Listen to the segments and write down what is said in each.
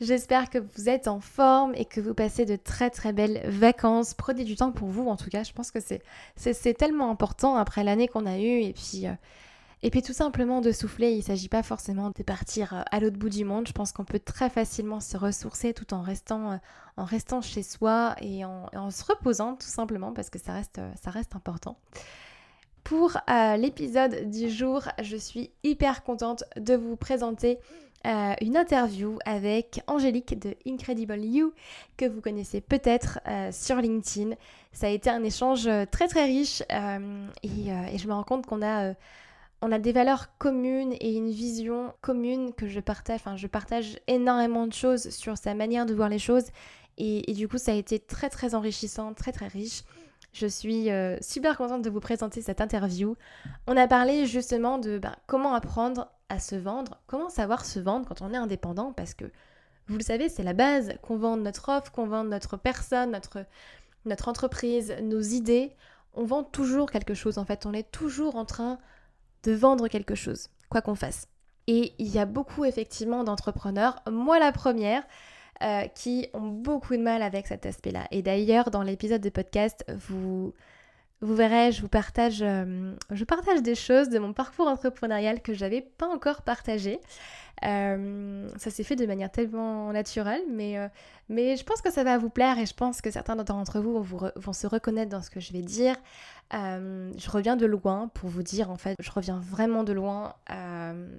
J'espère que vous êtes en forme et que vous passez de très très belles vacances. Prenez du temps pour vous en tout cas. Je pense que c'est, tellement important après l'année qu'on a eue et puis, euh, et puis tout simplement de souffler. Il ne s'agit pas forcément de partir euh, à l'autre bout du monde. Je pense qu'on peut très facilement se ressourcer tout en restant, euh, en restant chez soi et en, en, se reposant tout simplement parce que ça reste, ça reste important. Pour l'épisode du jour, je suis hyper contente de vous présenter euh, une interview avec Angélique de Incredible You que vous connaissez peut-être euh, sur LinkedIn. Ça a été un échange euh, très très riche et, je me rends compte qu'on a, on a des valeurs communes et une vision commune que je partage. Enfin, je partage énormément de choses sur sa manière de voir les choses et, du coup ça a été très très enrichissant, très très riche. Je suis super contente de vous présenter cette interview. On a parlé justement de bah, comment apprendre à se vendre, comment savoir se vendre quand on est indépendant Parce que, vous le savez, c'est la base, qu'on vende notre offre, qu'on vende notre personne, notre entreprise, nos idées. On vend toujours quelque chose en fait, on est toujours en train de vendre quelque chose, quoi qu'on fasse. Et il y a beaucoup effectivement d'entrepreneurs, moi la première, euh, qui ont beaucoup de mal avec cet aspect-là. Et d'ailleurs, dans l'épisode de podcast, vous, vous verrez, je vous partage, euh, je partage des choses de mon parcours entrepreneurial que j'avais pas encore partagé. Euh, ça s'est fait de manière tellement naturelle, mais, mais je pense que ça va vous plaire et je pense que certains d'entre vous vont, vont, se reconnaître dans ce que je vais dire. Je reviens de loin pour vous dire, en fait, je reviens vraiment de loin,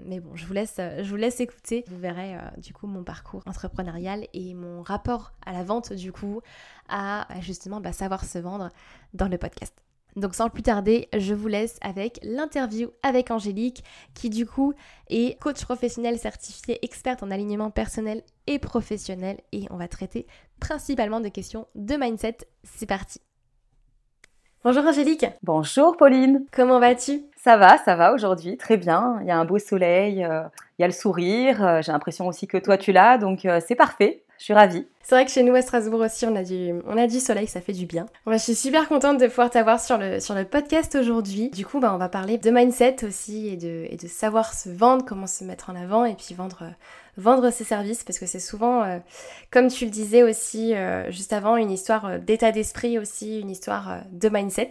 mais bon, je vous laisse, je vous laisse écouter. Vous verrez du coup mon parcours entrepreneurial et mon rapport à la vente du coup, à justement bah, savoir se vendre dans le podcast. Donc sans plus tarder, je vous laisse avec l'interview avec Angélique, qui du coup est coach professionnel certifié experte en alignement personnel et professionnel. Et on va traiter principalement de questions de mindset. C'est parti. Bonjour Angélique. Bonjour Pauline. Comment vas-tu? Ça va, ça va aujourd'hui, très bien. Il y a un beau soleil, euh, il y a le sourire. Euh, j'ai l'impression aussi que toi tu l'as, donc euh, c'est parfait. Je suis ravie. C'est vrai que chez nous à Strasbourg aussi, on a du, on a du soleil, ça fait du bien. je suis super contente de pouvoir t'avoir sur le, sur le podcast aujourd'hui. Du coup, bah, on va parler de mindset aussi et de, et de savoir se vendre, comment se mettre en avant et puis vendre, vendre ses services parce que c'est souvent, euh, comme tu le disais aussi euh, juste avant, une histoire euh, d'état d'esprit aussi, une histoire de mindset.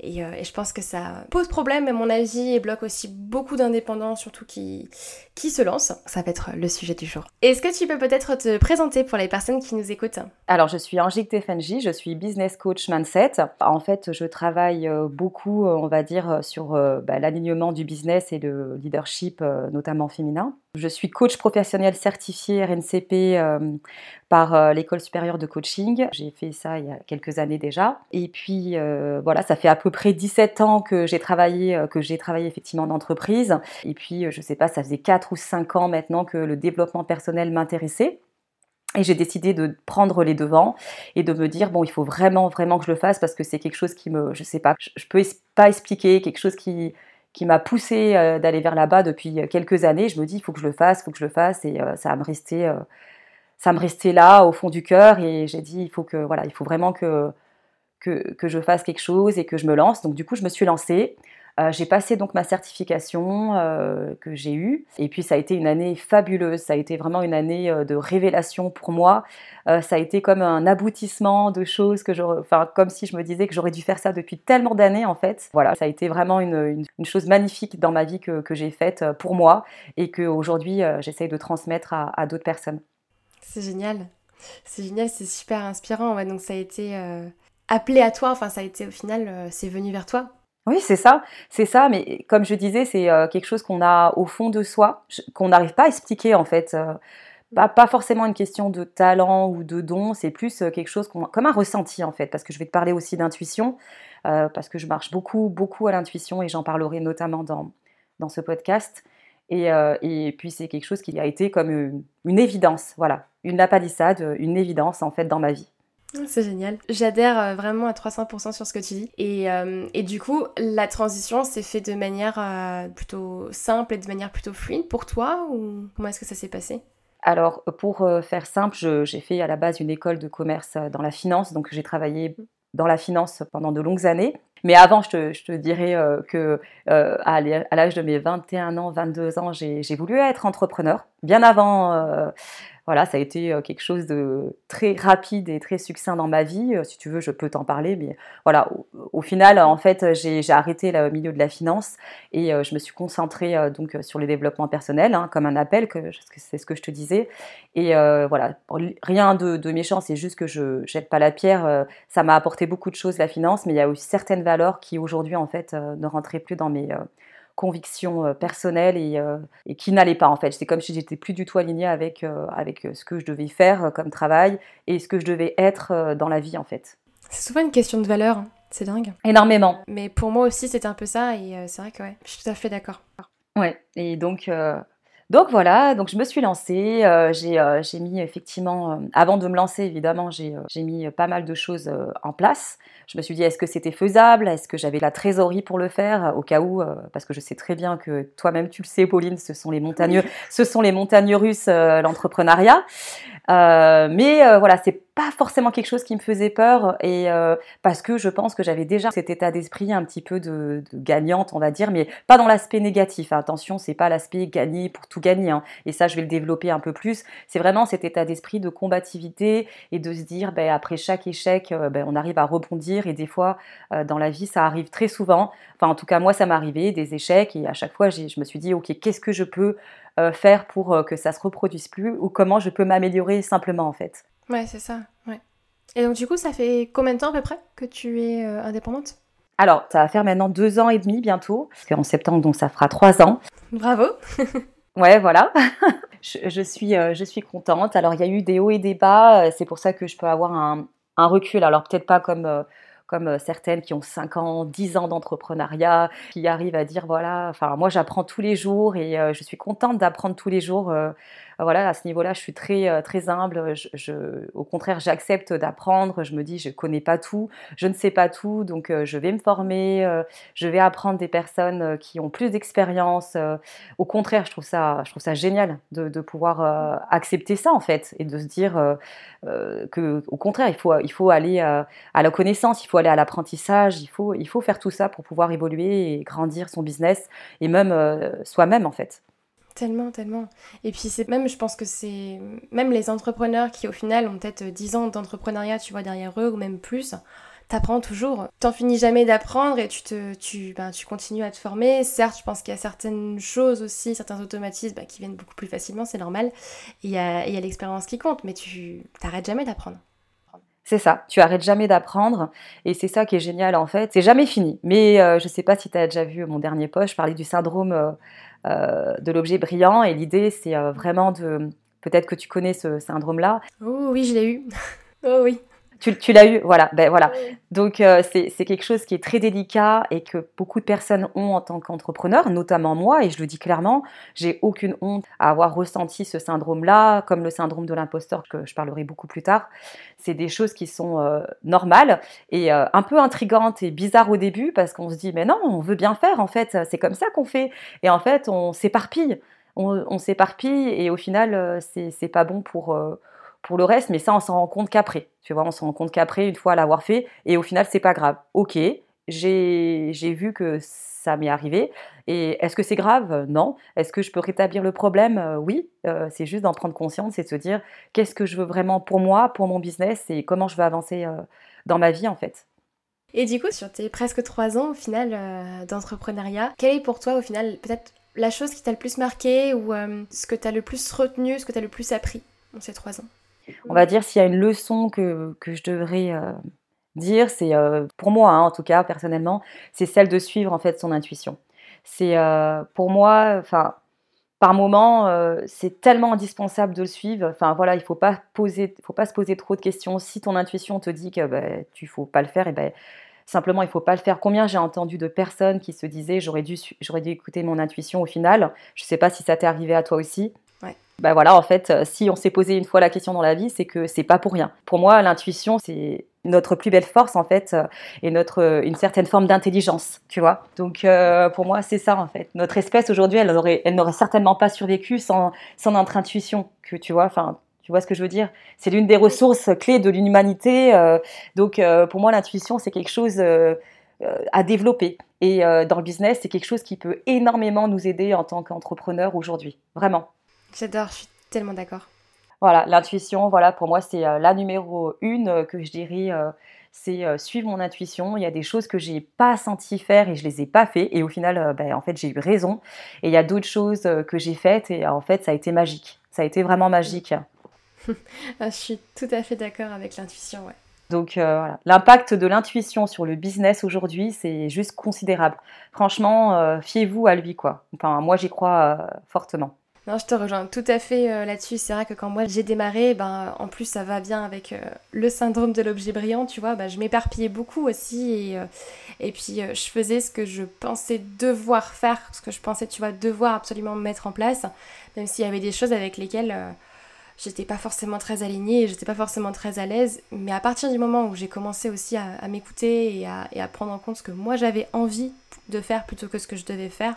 Et, et, je pense que ça pose problème à mon avis et bloque aussi beaucoup d'indépendants, surtout qui, qui se lancent. Ça va être le sujet du jour. Est-ce que tu peux peut-être te présenter pour les personnes qui nous écoutent? Alors, je suis Angélique Tefenji, je suis business coach mindset. En fait, je travaille beaucoup, on va dire, sur bah, l'alignement du business et le leadership, notamment féminin. Je suis coach professionnel certifié RNCP euh, par euh, l'école supérieure de coaching. J'ai fait ça il y a quelques années déjà. Et puis euh, voilà, ça fait à peu près 17 ans que j'ai travaillé, que j'ai travaillé effectivement en entreprise. Et puis je sais pas, ça faisait 4 ou 5 ans maintenant que le développement personnel m'intéressait. Et j'ai décidé de prendre les devants et de me dire bon, il faut vraiment, vraiment que je le fasse parce que c'est quelque chose qui me, je sais pas, je, je peux pas expliquer, quelque chose qui, qui m'a poussé euh, d'aller vers là-bas depuis quelques années. Je me dis, il faut que je le fasse, il faut que je le fasse, et euh, ça va me rester, euh, ça me restait là au fond du cœur. Et j'ai dit, il faut que, voilà, il faut vraiment que, que, que, je fasse quelque chose et que je me lance. Donc du coup, je me suis lancée. Euh, j'ai passé donc ma certification euh, que j'ai eue et puis ça a été une année fabuleuse, ça a été vraiment une année euh, de révélation pour moi. ça a été comme un aboutissement de choses que j'aurais, enfin comme si je me disais que j'aurais dû faire ça depuis tellement d'années en fait. Voilà, ça a été vraiment une, chose magnifique dans ma vie que, que j'ai faite pour moi et que aujourd'hui j'essaye de transmettre à, d'autres personnes. C'est génial, c'est génial, c'est super inspirant. Donc ça a été appelé à toi, enfin ça a été au final, c'est venu vers toi oui, c'est ça, c'est ça, mais comme je disais, c'est euh, quelque chose qu'on a au fond de soi, qu'on n'arrive pas à expliquer en fait. Euh, pas, forcément une question de talent ou de don, c'est plus euh, quelque chose comme un ressenti en fait, parce que je vais te parler aussi d'intuition, parce que je marche beaucoup, beaucoup à l'intuition et j'en parlerai notamment dans, ce podcast. Et, et puis c'est quelque chose qui a été comme une, une évidence, voilà, une lapalissade, une évidence en fait dans ma vie. C'est génial. J'adhère euh, vraiment à 300% sur ce que tu dis. Et, euh, et du coup, la transition s'est faite de manière euh, plutôt simple et de manière plutôt fluide pour toi ou comment est-ce que ça s'est passé? Alors, pour faire simple, j'ai fait à la base une école de commerce dans la finance, donc j'ai travaillé dans la finance pendant de longues années. Mais avant, je te, je te dirais que à l'âge de mes 21 ans, 22 ans, j'ai voulu être entrepreneur. Bien avant voilà, ça a été euh, quelque chose de très rapide et très succinct dans ma vie. Euh, si tu veux, je peux t'en parler, mais voilà, au, final, en fait, j'ai arrêté le milieu de la finance et euh, je me suis concentrée donc sur le développement personnel, hein, comme un appel, que c'est ce que je te disais. Et voilà, rien de, méchant, c'est juste que je jette pas la pierre. ça m'a apporté beaucoup de choses la finance, mais il y a aussi certaines valeurs qui aujourd'hui en fait ne rentraient plus dans mes convictions euh, personnelles euh, et, qui n'allaient pas en fait. C'est comme si j'étais plus du tout alignée avec, euh, avec ce que je devais faire comme travail et ce que je devais être dans la vie en fait. C'est souvent une question de valeur, hein. c'est dingue. Énormément. Mais pour moi aussi c'était un peu ça et c'est vrai que ouais, je suis tout à fait d'accord. Ouais, et donc donc voilà, donc je me suis lancée. Euh, euh, j'ai mis effectivement, euh, avant de me lancer évidemment, j'ai mis pas mal de choses en place. Je me suis dit est-ce que c'était faisable? Est-ce que j'avais la trésorerie pour le faire? Au cas où, parce que je sais très bien que toi-même tu le sais, Pauline, ce sont les montagnes, ce sont les montagnes russes, l'entrepreneuriat. Mais voilà, c'est pas forcément quelque chose qui me faisait peur et euh, parce que je pense que j'avais déjà cet état d'esprit un petit peu de, gagnante, on va dire, mais pas dans l'aspect négatif. Attention, c'est pas l'aspect gagner pour tout gagner. Hein. Et ça, je vais le développer un peu plus. C'est vraiment cet état d'esprit de combativité et de se dire, ben, après chaque échec, euh, ben, on arrive à rebondir. Et des fois, euh, dans la vie, ça arrive très souvent. Enfin, en tout cas, moi, ça arrivé des échecs et à chaque fois, je me suis dit, ok, qu'est-ce que je peux faire pour que ça se reproduise plus ou comment je peux m'améliorer simplement en fait. Ouais, c'est ça. Ouais. Et donc, du coup, ça fait combien de temps à peu près que tu es euh, indépendante? Alors, ça va faire maintenant deux ans et demi bientôt, parce qu'en septembre, donc ça fera trois ans. Bravo Ouais, voilà. je, suis, euh, je suis contente. Alors, il y a eu des hauts et des bas. Euh, c'est pour ça que je peux avoir un, un recul. Alors, peut-être pas comme comme certaines qui ont 5 ans, 10 ans d'entrepreneuriat, qui arrivent à dire voilà, enfin moi j'apprends tous les jours et je suis contente d'apprendre tous les jours voilà, à ce niveau-là, je suis très, euh, très humble. Au contraire, j'accepte d'apprendre. Je me dis, je ne connais pas tout, je ne sais pas tout, donc euh, je vais me former, euh, je vais apprendre des personnes qui ont plus d'expérience. au contraire, je trouve ça, je trouve ça génial de, pouvoir accepter ça en fait et de se dire que, au contraire, il faut, il faut aller à la connaissance, il faut aller à l'apprentissage, il faut, il faut faire tout ça pour pouvoir évoluer et grandir son business et même soi-même en fait. Tellement, tellement. Et puis c'est même, je pense que c'est même les entrepreneurs qui au final ont peut-être 10 ans d'entrepreneuriat, tu vois, derrière eux, ou même plus, t'apprends toujours. T'en finis jamais d'apprendre et tu, te, tu, ben, tu continues à te former. Certes, je pense qu'il y a certaines choses aussi, certains automatismes bah, qui viennent beaucoup plus facilement, c'est normal. Il y a, y a l'expérience qui compte, mais tu t'arrêtes jamais d'apprendre. C'est ça, tu arrêtes jamais d'apprendre et c'est ça qui est génial en fait. C'est jamais fini. Mais euh, je sais pas si tu as déjà vu mon dernier post, je parlais du syndrome euh, euh, de l'objet brillant. Et l'idée, c'est euh, vraiment de... Peut-être que tu connais ce syndrome-là. Oh oui, je l'ai eu. oh oui. Tu, l'as eu, voilà. Ben, voilà. Donc euh, c'est quelque chose qui est très délicat et que beaucoup de personnes ont en tant qu'entrepreneur, notamment moi, et je le dis clairement, j'ai aucune honte à avoir ressenti ce syndrome-là, comme le syndrome de l'imposteur que je parlerai beaucoup plus tard. C'est des choses qui sont euh, normales et euh, un peu intrigantes et bizarres au début parce qu'on se dit mais non, on veut bien faire en fait, c'est comme ça qu'on fait. Et en fait, on s'éparpille, on, on s'éparpille et au final, c'est pas bon pour pour le reste, mais ça, on s'en rend compte qu'après. Tu vois, on s'en rend compte qu'après, une fois l'avoir fait, et au final, c'est pas grave. Ok, j'ai vu que ça m'est arrivé. Et est-ce que c'est grave? Non. Est-ce que je peux rétablir le problème? Euh, Oui. Euh, c'est juste d'en prendre conscience et de se dire qu'est-ce que je veux vraiment pour moi, pour mon business et comment je veux avancer euh, dans ma vie en fait. Et du coup, sur tes presque trois ans au final d'entrepreneuriat, quelle est pour toi au final peut-être la chose qui t'a le plus marqué ou ce que tu as le plus retenu, ce que tu as le plus appris dans ces trois ans? On va dire s'il y a une leçon que, je devrais euh, dire, c'est euh, pour moi hein, en tout cas personnellement, c'est celle de suivre en fait son intuition. C'est euh, pour moi, enfin par moment, c'est tellement indispensable de le suivre. Enfin voilà, il faut pas poser, faut pas se poser trop de questions. Si ton intuition te dit que bah, tu faut pas le faire, et ben simplement il faut pas le faire. Combien j'ai entendu de personnes qui se disaient j'aurais dû, j'aurais dû écouter mon intuition au final. Je sais pas si ça t'est arrivé à toi aussi. Ben voilà, en fait, si on s'est posé une fois la question dans la vie, c'est que c'est pas pour rien. Pour moi, l'intuition, c'est notre plus belle force en fait et notre une certaine forme d'intelligence, tu vois. Donc pour moi c'est ça en fait. Notre espèce aujourd'hui, elle n'aurait elle n'aurait certainement pas survécu sans sans notre intuition que tu vois. Enfin tu vois ce que je veux dire? C'est l'une des ressources clés de l'humanité. donc pour moi l'intuition c'est quelque chose à développer. Et dans le business, c'est quelque chose qui peut énormément nous aider en tant qu'entrepreneur aujourd'hui. Vraiment. J'adore, je suis tellement d'accord. Voilà, l'intuition, voilà, pour moi, c'est la numéro une que je dirais. c'est suivre mon intuition. Il y a des choses que j'ai pas senti faire et je les ai pas fait. Et au final, ben, en fait, j'ai eu raison. Et il y a d'autres choses que j'ai faites et en fait, ça a été magique. Ça a été vraiment magique. Ah, je suis tout à fait d'accord avec l'intuition, ouais. Donc euh, voilà, l'impact de l'intuition sur le business aujourd'hui, c'est juste considérable. Franchement, euh, fiez-vous à lui quoi. Enfin, moi j'y crois euh, fortement. Je te rejoins tout à fait là-dessus. C'est vrai que quand moi j'ai démarré, ben en plus ça va bien avec le syndrome de l'objet brillant, tu vois. Ben, je m'éparpillais beaucoup aussi et, et puis je faisais ce que je pensais devoir faire, ce que je pensais, tu vois, devoir absolument mettre en place, même s'il y avait des choses avec lesquelles j'étais pas forcément très alignée, j'étais pas forcément très à l'aise, mais à partir du moment où j'ai commencé aussi à, m'écouter et à, prendre en compte ce que moi j'avais envie de faire plutôt que ce que je devais faire,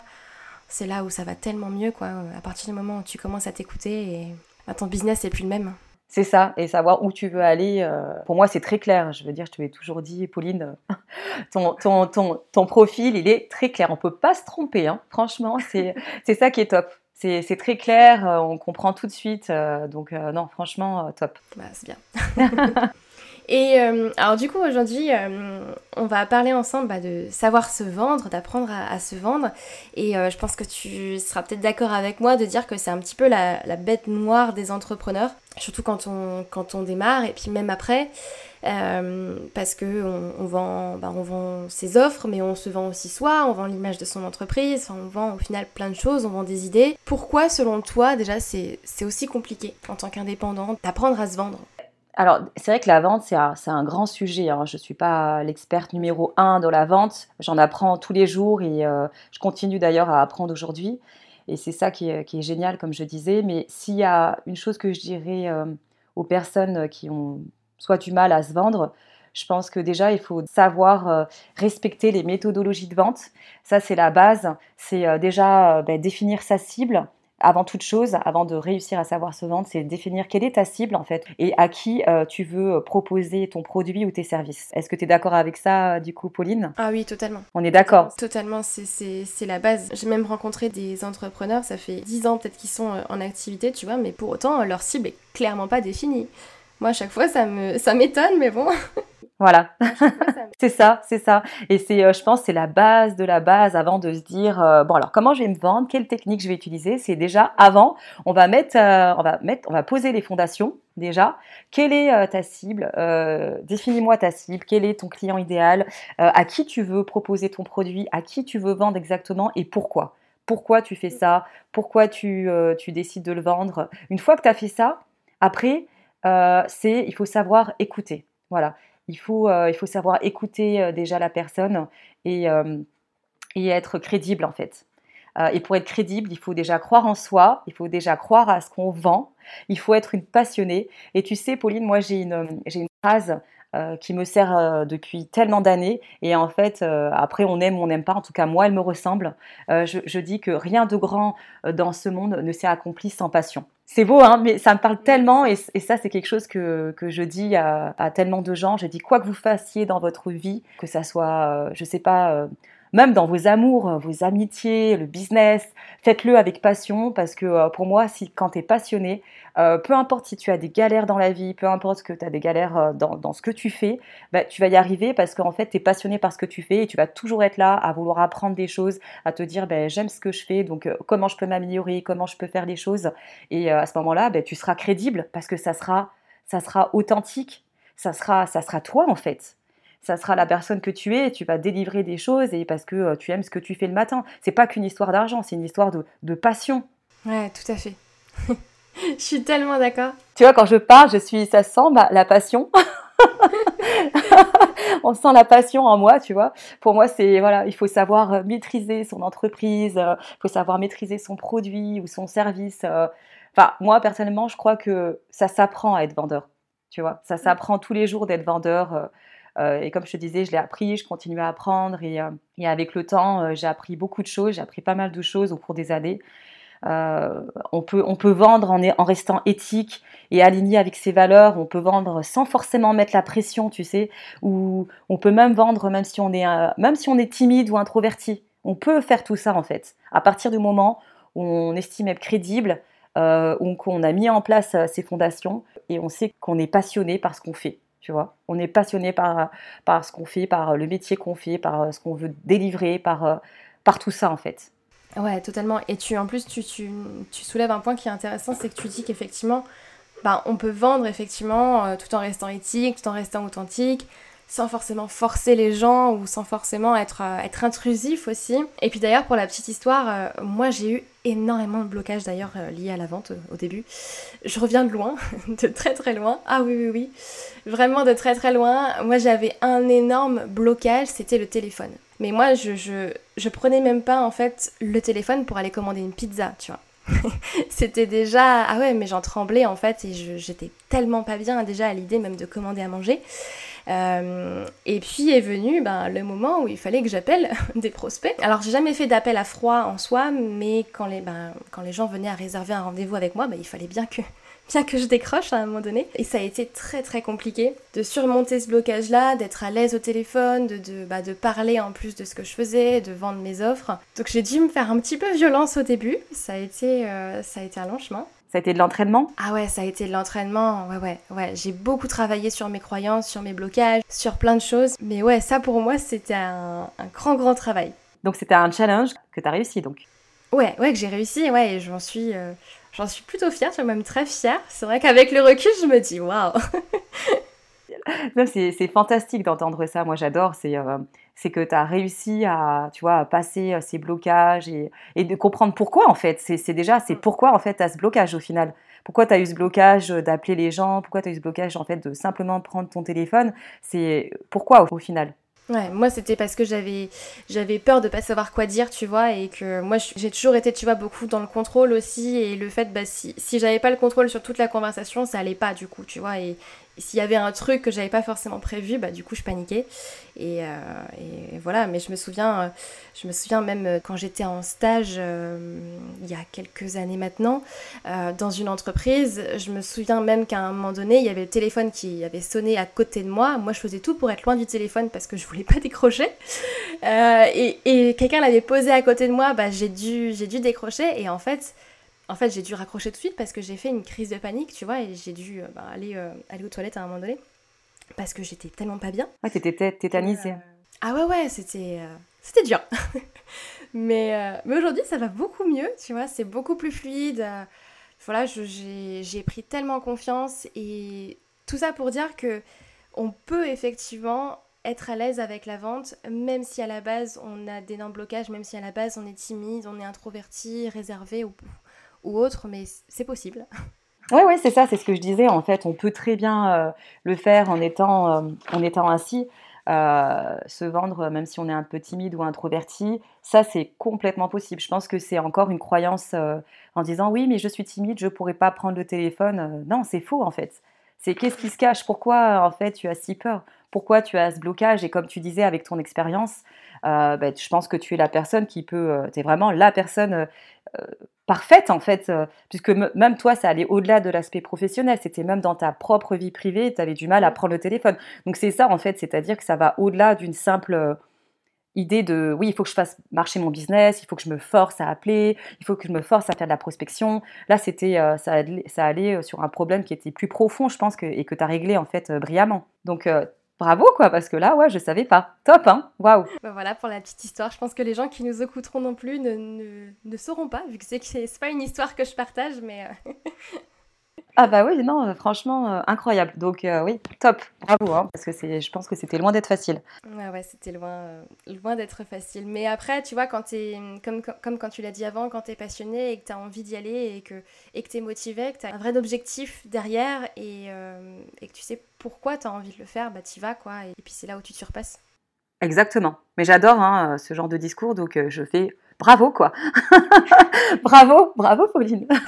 c'est là où ça va tellement mieux quoi. À partir du moment où tu commences à t'écouter et bah, ton business n'est plus le même. C'est ça, et savoir où tu veux aller, euh, pour moi c'est très clair. Je veux dire, je te l'ai toujours dit, Pauline, ton, ton, ton, ton, profil, il est très clair. On peut pas se tromper, hein. franchement, c'est ça qui est top c'est très clair, euh, on comprend tout de suite. Euh, donc non, franchement, top. Bah, c'est bien. Et alors du coup aujourd'hui, on va parler ensemble bah, de savoir se vendre, d'apprendre à, se vendre. Et je pense que tu seras peut-être d'accord avec moi de dire que c'est un petit peu la, bête noire des entrepreneurs, surtout quand on, quand on démarre et puis même après. Euh, parce que on, vend, bah, on vend ses offres, mais on se vend aussi soi, on vend l'image de son entreprise, on vend au final plein de choses, on vend des idées. Pourquoi, selon toi, déjà, c'est aussi compliqué en tant qu'indépendant d'apprendre à se vendre? Alors, c'est vrai que la vente, c'est un, grand sujet. Hein. Je ne suis pas l'experte numéro un dans la vente. J'en apprends tous les jours et euh, je continue d'ailleurs à apprendre aujourd'hui. Et c'est ça qui est, génial, comme je disais. Mais s'il y a une chose que je dirais euh, aux personnes qui ont soit du mal à se vendre. Je pense que déjà, il faut savoir euh, respecter les méthodologies de vente. Ça, c'est la base. C'est déjà ben, définir sa cible. Avant toute chose, avant de réussir à savoir se vendre, c'est définir quelle est ta cible en fait et à qui tu veux proposer ton produit ou tes services. Est-ce que tu es d'accord avec ça du coup, Pauline? Ah oui, totalement. On est d'accord Totalement, c'est la base. J'ai même rencontré des entrepreneurs, ça fait 10 ans peut-être qu'ils sont en activité, tu vois, mais pour autant, leur cible est clairement pas définie. Moi, à chaque fois, ça me, ça m'étonne, mais bon. Voilà, c'est ça, c'est ça. Et c'est, euh, je pense, c'est la base de la base avant de se dire, euh, bon alors comment je vais me vendre, quelle technique je vais utiliser? C'est déjà avant, on va mettre, euh, on va mettre, on va poser les fondations déjà. Quelle est ta cible? Définis-moi ta cible. Quel est ton client idéal? À qui tu veux proposer ton produit? À qui tu veux vendre exactement? Et pourquoi? Pourquoi tu fais ça? Pourquoi tu, tu décides de le vendre? Une fois que tu as fait ça, après c'est il faut savoir écouter. Voilà, il faut, euh, il faut savoir écouter euh, déjà la personne et, et être crédible en fait. et pour être crédible, il faut déjà croire en soi, il faut déjà croire à ce qu'on vend, il faut être une passionnée. Et tu sais, Pauline, moi j'ai une, j'ai une phrase qui me sert depuis tellement d'années. Et en fait, après, on aime ou on n'aime pas. En tout cas, moi, elle me ressemble. Je, dis que rien de grand dans ce monde ne s'est accompli sans passion. C'est beau, hein, mais ça me parle tellement et, ça, c'est quelque chose que, que je dis à, à, tellement de gens. Je dis quoi que vous fassiez dans votre vie, que ça soit, euh, je sais pas, euh, même dans vos amours, vos amitiés, le business, faites-le avec passion parce que euh, pour moi, si quand tu es passionné, euh, peu importe si tu as des galères dans la vie, peu importe que tu as des galères euh, dans, dans, ce que tu fais, bah, tu vas y arriver parce qu'en fait, tu es passionné par ce que tu fais et tu vas toujours être là à vouloir apprendre des choses, à te dire bah, j'aime ce que je fais, donc comment je peux m'améliorer, comment je peux faire les choses. Et à ce moment-là, bah, tu seras crédible parce que ça sera, ça sera authentique, ça sera, ça sera toi en fait ça sera la personne que tu es, tu vas délivrer des choses et parce que euh, tu aimes ce que tu fais le matin. C'est pas qu'une histoire d'argent, c'est une histoire de, passion. Ouais, tout à fait. je suis tellement d'accord. Tu vois, quand je parle, je suis, ça sent bah, la passion. on sent la passion en moi, tu vois. Pour moi, c'est voilà, il faut savoir euh, maîtriser son entreprise, il faut savoir maîtriser son produit ou son service. Enfin, moi personnellement, je crois que ça s'apprend à être vendeur. Tu vois, ça s'apprend tous les jours d'être vendeur. Et comme je te disais, je l'ai appris, je continue à apprendre. Et, et avec le temps, j'ai appris beaucoup de choses. J'ai appris pas mal de choses au cours des années. Euh, on, peut, on peut vendre en, restant éthique et aligné avec ses valeurs. On peut vendre sans forcément mettre la pression, tu sais. Ou on peut même vendre même si on est, même si on est timide ou introverti. On peut faire tout ça en fait. À partir du moment où on estime être crédible, euh, ou qu'on a mis en place euh, ces fondations et on sait qu'on est passionné par ce qu'on fait. Tu vois, on est passionné par, par ce qu'on fait, par le métier qu'on fait, par ce qu'on veut délivrer, par, par tout ça en fait. Ouais, totalement. Et tu, en plus, tu, tu, soulèves un point qui est intéressant, c'est que tu dis qu'effectivement, bah, on peut vendre effectivement euh, tout en restant éthique, tout en restant authentique, sans forcément forcer les gens ou sans forcément être, euh, être intrusif aussi. Et puis d'ailleurs, pour la petite histoire, euh, moi j'ai eu énormément de blocages d'ailleurs liés à la vente au début. Je reviens de loin, de très très loin. Ah oui, oui, oui. Vraiment de très très loin. Moi j'avais un énorme blocage, c'était le téléphone. Mais moi, je, je, je, prenais même pas en fait le téléphone pour aller commander une pizza, tu vois. C'était déjà. Ah ouais, mais j'en tremblais en fait et j'étais tellement pas bien déjà à l'idée même de commander à manger. Euh, et puis est venu ben, le moment où il fallait que j'appelle des prospects. Alors j'ai jamais fait d'appel à froid en soi, mais quand les, ben, quand les gens venaient à réserver un rendez-vous avec moi, ben, il fallait bien que bien que je décroche à un moment donné. Et ça a été très très compliqué de surmonter ce blocage-là, d'être à l'aise au téléphone, de, de, bah, de parler en plus de ce que je faisais, de vendre mes offres. Donc j'ai dû me faire un petit peu violence au début. Ça a été, euh, ça a été un long chemin. Ça a été de l'entraînement? Ah ouais, ça a été de l'entraînement. Ouais, ouais, ouais. J'ai beaucoup travaillé sur mes croyances, sur mes blocages, sur plein de choses. Mais ouais, ça pour moi, c'était un, un grand, grand travail. Donc c'était un challenge que tu as réussi donc Ouais, ouais, que j'ai réussi, ouais, et j'en suis, euh, J'en suis plutôt fière, je suis même très fière. C'est vrai qu'avec le recul, je me dis waouh. c'est fantastique d'entendre ça. Moi, j'adore. C'est euh, c'est que tu as réussi à, tu vois, à passer euh, ces blocages et, et, de comprendre pourquoi, en fait. C'est déjà, c'est mm. pourquoi, en fait, tu as ce blocage au final. Pourquoi tu as eu ce blocage d'appeler les gens? Pourquoi tu as eu ce blocage, en fait, de simplement prendre ton téléphone? C'est pourquoi, au final? Ouais, moi c'était parce que j'avais j'avais peur de pas savoir quoi dire, tu vois, et que moi j'ai toujours été, tu vois, beaucoup dans le contrôle aussi, et le fait, bah si, si j'avais pas le contrôle sur toute la conversation, ça allait pas du coup, tu vois, et, s'il y avait un truc que j'avais pas forcément prévu, bah du coup je paniquais. Et, euh, voilà, mais je me souviens, euh, je me souviens même euh, quand j'étais en stage il y a quelques années maintenant dans une entreprise, je me souviens même qu'à un moment donné il y avait le téléphone qui avait sonné à côté de moi. Moi je faisais tout pour être loin du téléphone parce que je voulais pas décrocher. et, et quelqu'un l'avait posé à côté de moi, bah j'ai dû, j'ai dû décrocher et en fait en fait, j'ai dû raccrocher tout de suite parce que j'ai fait une crise de panique, tu vois, et j'ai dû euh, bah, aller, euh, aller aux toilettes à un moment donné parce que j'étais tellement pas bien. Ouais, t'étais tétanisée. Euh, ah ouais, ouais, c'était c'était dur. mais mais aujourd'hui, ça va beaucoup mieux, tu vois, c'est beaucoup plus fluide. voilà, j'ai pris tellement confiance et tout ça pour dire que on peut effectivement être à l'aise avec la vente, même si à la base on a d'énormes blocages, même si à la base on est timide, on est introverti, réservé ou, ou autre, mais c'est possible. Oui, oui, c'est ça, c'est ce que je disais. En fait, on peut très bien euh, le faire en étant, euh, en étant ainsi. Euh, se vendre, même si on est un peu timide ou introverti, ça c'est complètement possible. Je pense que c'est encore une croyance en disant oui, mais je suis timide, je pourrais pas prendre le téléphone. non, c'est faux en fait. C'est qu'est-ce qui se cache? Pourquoi en fait tu as si peur? Pourquoi tu as ce blocage? Et comme tu disais avec ton expérience, bah, je pense que tu es la personne qui peut, tu es vraiment la personne parfaite en fait, euh, puisque même toi, ça allait au-delà de l'aspect professionnel, c'était même dans ta propre vie privée, tu avais du mal à prendre le téléphone. Donc c'est ça en fait, c'est-à-dire que ça va au-delà d'une simple euh, idée de oui, il faut que je fasse marcher mon business, il faut que je me force à appeler, il faut que je me force à faire de la prospection. Là, c'était euh, ça, ça, allait sur un problème qui était plus profond, je pense, que, et que tu as réglé en fait brillamment. Donc bravo quoi, parce que là, ouais, je savais pas. Top, hein Waouh bah Voilà pour la petite histoire. Je pense que les gens qui nous écouteront non plus ne, ne, sauront pas, vu que c'est pas une histoire que je partage, mais. Euh, Ah bah oui, non, euh, franchement, euh, incroyable. Donc euh, oui, top, bravo, hein, parce que c'est, je pense que c'était loin d'être facile. Ouais, ouais, c'était loin, loin d'être facile. Mais après, tu vois, quand t'es, comme, comme quand tu l'as dit avant, quand tu es passionné et que tu as envie d'y aller et que et que tu es motivé, que tu as un vrai objectif derrière et, et que tu sais pourquoi tu as envie de le faire, bah y vas, quoi. Et, puis c'est là où tu te surpasses. Exactement. Mais j'adore hein, ce genre de discours, donc je fais bravo quoi. bravo, bravo Pauline.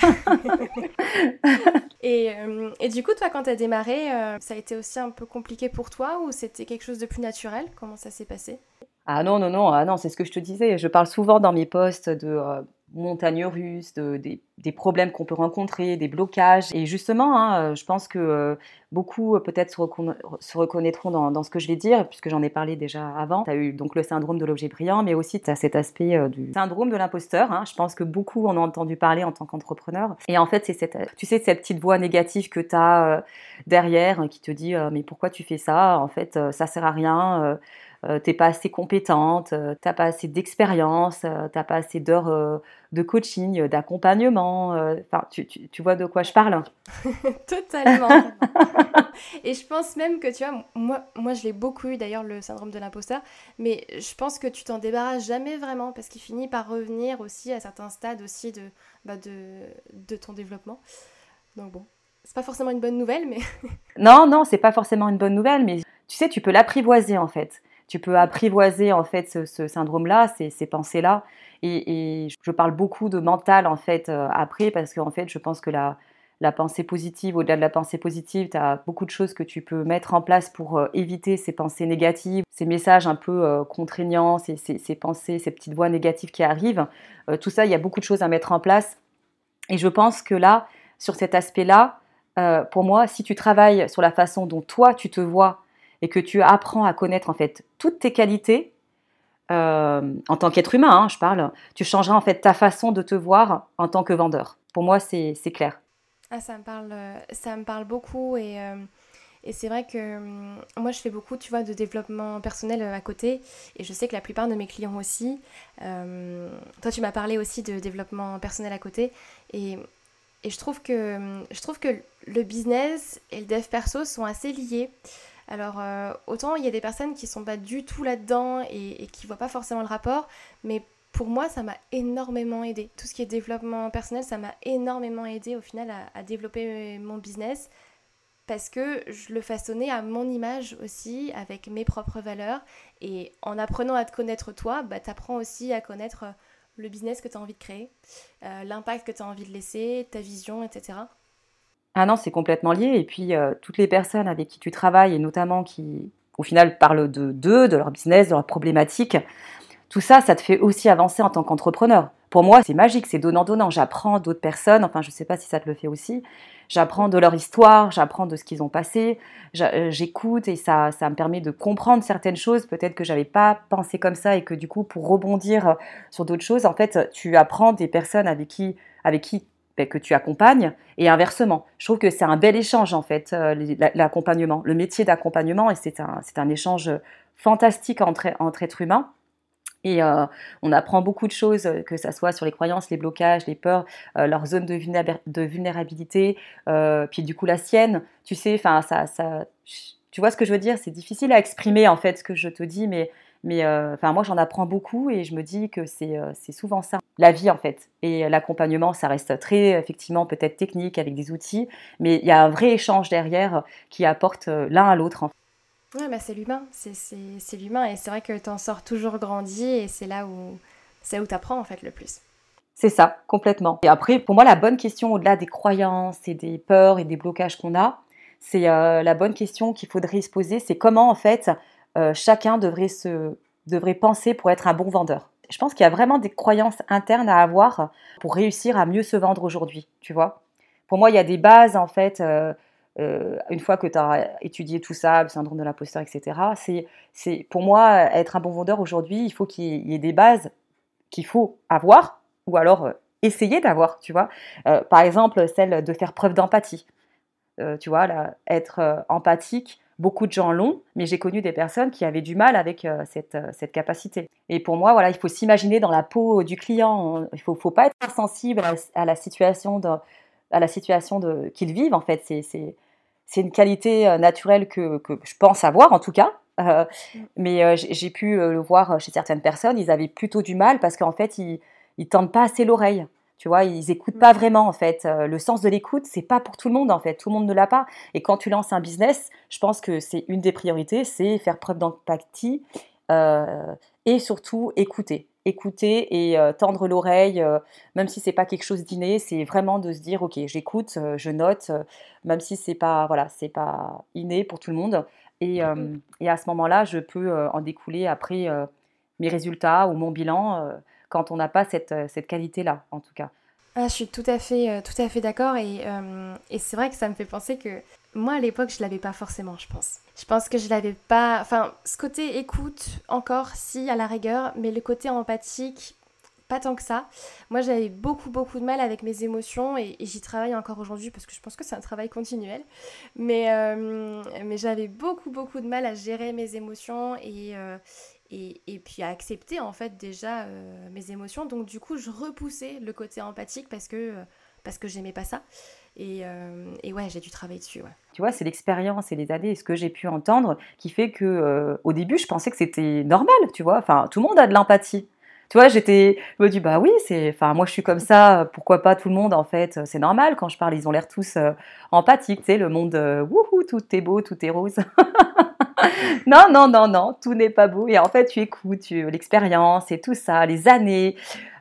et, euh, et, du coup, toi, quand tu as démarré, euh, ça a été aussi un peu compliqué pour toi ou c'était quelque chose de plus naturel? Comment ça s'est passé? Ah non, non, non, ah non, c'est ce que je te disais. Je parle souvent dans mes posts de euh, montagnes russes, de, des, problèmes qu'on peut rencontrer, des blocages. Et justement, hein, euh, je pense que euh, beaucoup euh, peut-être se, reconnaîtront dans, ce que je vais dire, puisque j'en ai parlé déjà avant. Tu as eu donc le syndrome de l'objet brillant, mais aussi tu as cet aspect du syndrome de l'imposteur. Hein. Je pense que beaucoup en ont entendu parler en tant qu'entrepreneur. Et en fait, c'est cette, tu sais, cette petite voix négative que tu as derrière hein, qui te dit Mais pourquoi tu fais ça? En fait, ça sert à rien euh, t'es pas assez compétente, euh, t'as pas assez d'expérience, euh, t'as pas assez d'heures de coaching, d'accompagnement. Enfin, tu, tu, vois de quoi je parle Totalement. Et je pense même que, tu vois, moi, moi je l'ai beaucoup eu d'ailleurs, le syndrome de l'imposteur, mais je pense que tu t'en débarrasses jamais vraiment parce qu'il finit par revenir aussi à certains stades aussi de, bah de, de ton développement. Donc bon, c'est pas forcément une bonne nouvelle, mais. non, non, c'est pas forcément une bonne nouvelle, mais tu sais, tu peux l'apprivoiser en fait tu peux apprivoiser en fait ce, syndrome-là, ces, pensées-là. Et, je parle beaucoup de mental en fait euh, après parce qu'en fait je pense que la, pensée positive, au-delà de la pensée positive, tu as beaucoup de choses que tu peux mettre en place pour euh, éviter ces pensées négatives, ces messages un peu euh, contraignants, ces, pensées, ces petites voix négatives qui arrivent. tout ça, il y a beaucoup de choses à mettre en place. Et je pense que là, sur cet aspect-là, pour moi, si tu travailles sur la façon dont toi tu te vois et que tu apprends à connaître en fait toutes tes qualités, euh, en tant qu'être humain, hein, je parle, tu changeras en fait ta façon de te voir en tant que vendeur. Pour moi, c'est clair. Ah, ça me parle, ça me parle beaucoup et, euh, et c'est vrai que hum, moi je fais beaucoup, tu vois, de développement personnel euh, à côté et je sais que la plupart de mes clients aussi. toi, tu m'as parlé aussi de développement personnel à côté et, et je trouve que hum, je trouve que le business et le dev perso sont assez liés. Alors euh, autant il y a des personnes qui sont pas du tout là-dedans et, qui voient pas forcément le rapport, mais pour moi ça m'a énormément aidé. Tout ce qui est développement personnel, ça m'a énormément aidé au final à, développer mon business parce que je le façonnais à mon image aussi, avec mes propres valeurs. Et en apprenant à te connaître toi, bah, tu apprends aussi à connaître le business que tu as envie de créer, euh, l'impact que tu as envie de laisser, ta vision, etc. Ah non, c'est complètement lié. Et puis, euh, toutes les personnes avec qui tu travailles, et notamment qui, au final, parlent de d'eux, de leur business, de leurs problématiques, tout ça, ça te fait aussi avancer en tant qu'entrepreneur. Pour moi, c'est magique, c'est donnant-donnant. J'apprends d'autres personnes, enfin, je ne sais pas si ça te le fait aussi. J'apprends de leur histoire, j'apprends de ce qu'ils ont passé, euh, j'écoute et ça, ça me permet de comprendre certaines choses, peut-être que j'avais pas pensé comme ça et que du coup, pour rebondir sur d'autres choses, en fait, tu apprends des personnes avec qui, avec qui ben, que tu accompagnes et inversement. Je trouve que c'est un bel échange en fait, euh, l'accompagnement, le métier d'accompagnement et c'est un, un, échange fantastique entre, entre êtres humains. Et euh, on apprend beaucoup de choses, que ce soit sur les croyances, les blocages, les peurs, euh, leur zone de, vulnérabilité, puis du coup la sienne. Tu sais, ça, ça, tu vois ce que je veux dire? C'est difficile à exprimer en fait ce que je te dis, mais mais euh, enfin, moi, j'en apprends beaucoup et je me dis que euh, c'est souvent ça, la vie en fait. Et l'accompagnement, ça reste très, effectivement, peut-être technique avec des outils, mais il y a un vrai échange derrière qui apporte euh, l'un à l'autre. En fait. Ouais, bah c'est l'humain, c'est l'humain et c'est vrai que tu en sors toujours grandi et c'est là où c'est où tu apprends en fait le plus. C'est ça, complètement. Et après, pour moi, la bonne question au-delà des croyances et des peurs et des blocages qu'on a, c'est la bonne question qu'il faudrait se poser, c'est comment en fait euh, chacun devrait, se, devrait penser pour être un bon vendeur. Je pense qu'il y a vraiment des croyances internes à avoir pour réussir à mieux se vendre aujourd'hui, tu vois. Pour moi, il y a des bases, en fait, euh, euh, une fois que tu as étudié tout ça, le syndrome de l'imposteur, etc., c'est, c'est, pour moi, être un bon vendeur aujourd'hui, il faut qu'il y ait des bases qu'il faut avoir, ou alors essayer d'avoir, tu vois. par exemple, celle de faire preuve d'empathie. tu vois, là, être empathique, Beaucoup de gens l'ont, mais j'ai connu des personnes qui avaient du mal avec euh, cette, euh, cette, capacité. Et pour moi, voilà, il faut s'imaginer dans la peau du client. Il ne faut, faut, pas être sensible à, la situation à la situation qu'ils vivent. En fait, c'est une qualité naturelle que, que, je pense avoir, en tout cas. Mais j'ai pu le voir chez certaines personnes, ils avaient plutôt du mal parce qu'en fait, ils ne tendent pas assez l'oreille. Tu vois, ils écoutent pas mm. vraiment en fait. le sens de l'écoute, c'est pas pour tout le monde en fait. Tout le monde ne l'a pas. Et quand tu lances un business, je pense que c'est une des priorités, c'est faire preuve d'empathie et surtout écouter écouter et euh, tendre l'oreille, euh, même si c'est pas quelque chose d'inné, c'est vraiment de se dire ok, j'écoute, euh, je note, même si c'est pas voilà, c'est pas inné pour tout le monde. Et, mmh et à ce moment-là, je peux en découler après mes résultats ou mon bilan quand on n'a pas cette, cette qualité-là, en tout cas. Ah, je suis tout à fait, à fait d'accord et, et c'est vrai que ça me fait penser que moi à l'époque je l'avais pas forcément, je pense. Je pense que je l'avais pas. Enfin, ce côté écoute, encore, si, à la rigueur, mais le côté empathique, pas tant que ça. Moi, j'avais beaucoup, beaucoup de mal avec mes émotions et, j'y travaille encore aujourd'hui parce que je pense que c'est un travail continuel. Mais, euh, mais j'avais beaucoup, beaucoup de mal à gérer mes émotions et, euh, et, et, puis à accepter en fait déjà euh, mes émotions. Donc, du coup, je repoussais le côté empathique parce que, parce que j'aimais pas ça. Euh, et, ouais, j'ai dû travailler dessus. Tu vois, c'est l'expérience et les années et ce que j'ai pu entendre qui fait que euh, au début, je pensais que c'était normal, tu vois. Enfin, tout le monde a de l'empathie. Tu vois, j'étais, je me dis bah oui, c'est, enfin moi je suis comme ça, pourquoi pas tout le monde en fait, c'est normal. Quand je parle, ils ont l'air tous euh, empathiques, tu sais, le monde, wouhou, tout est beau, tout est rose. non, non, non, non, tout n'est pas beau. Et en fait, tu écoutes l'expérience et tout ça, les années.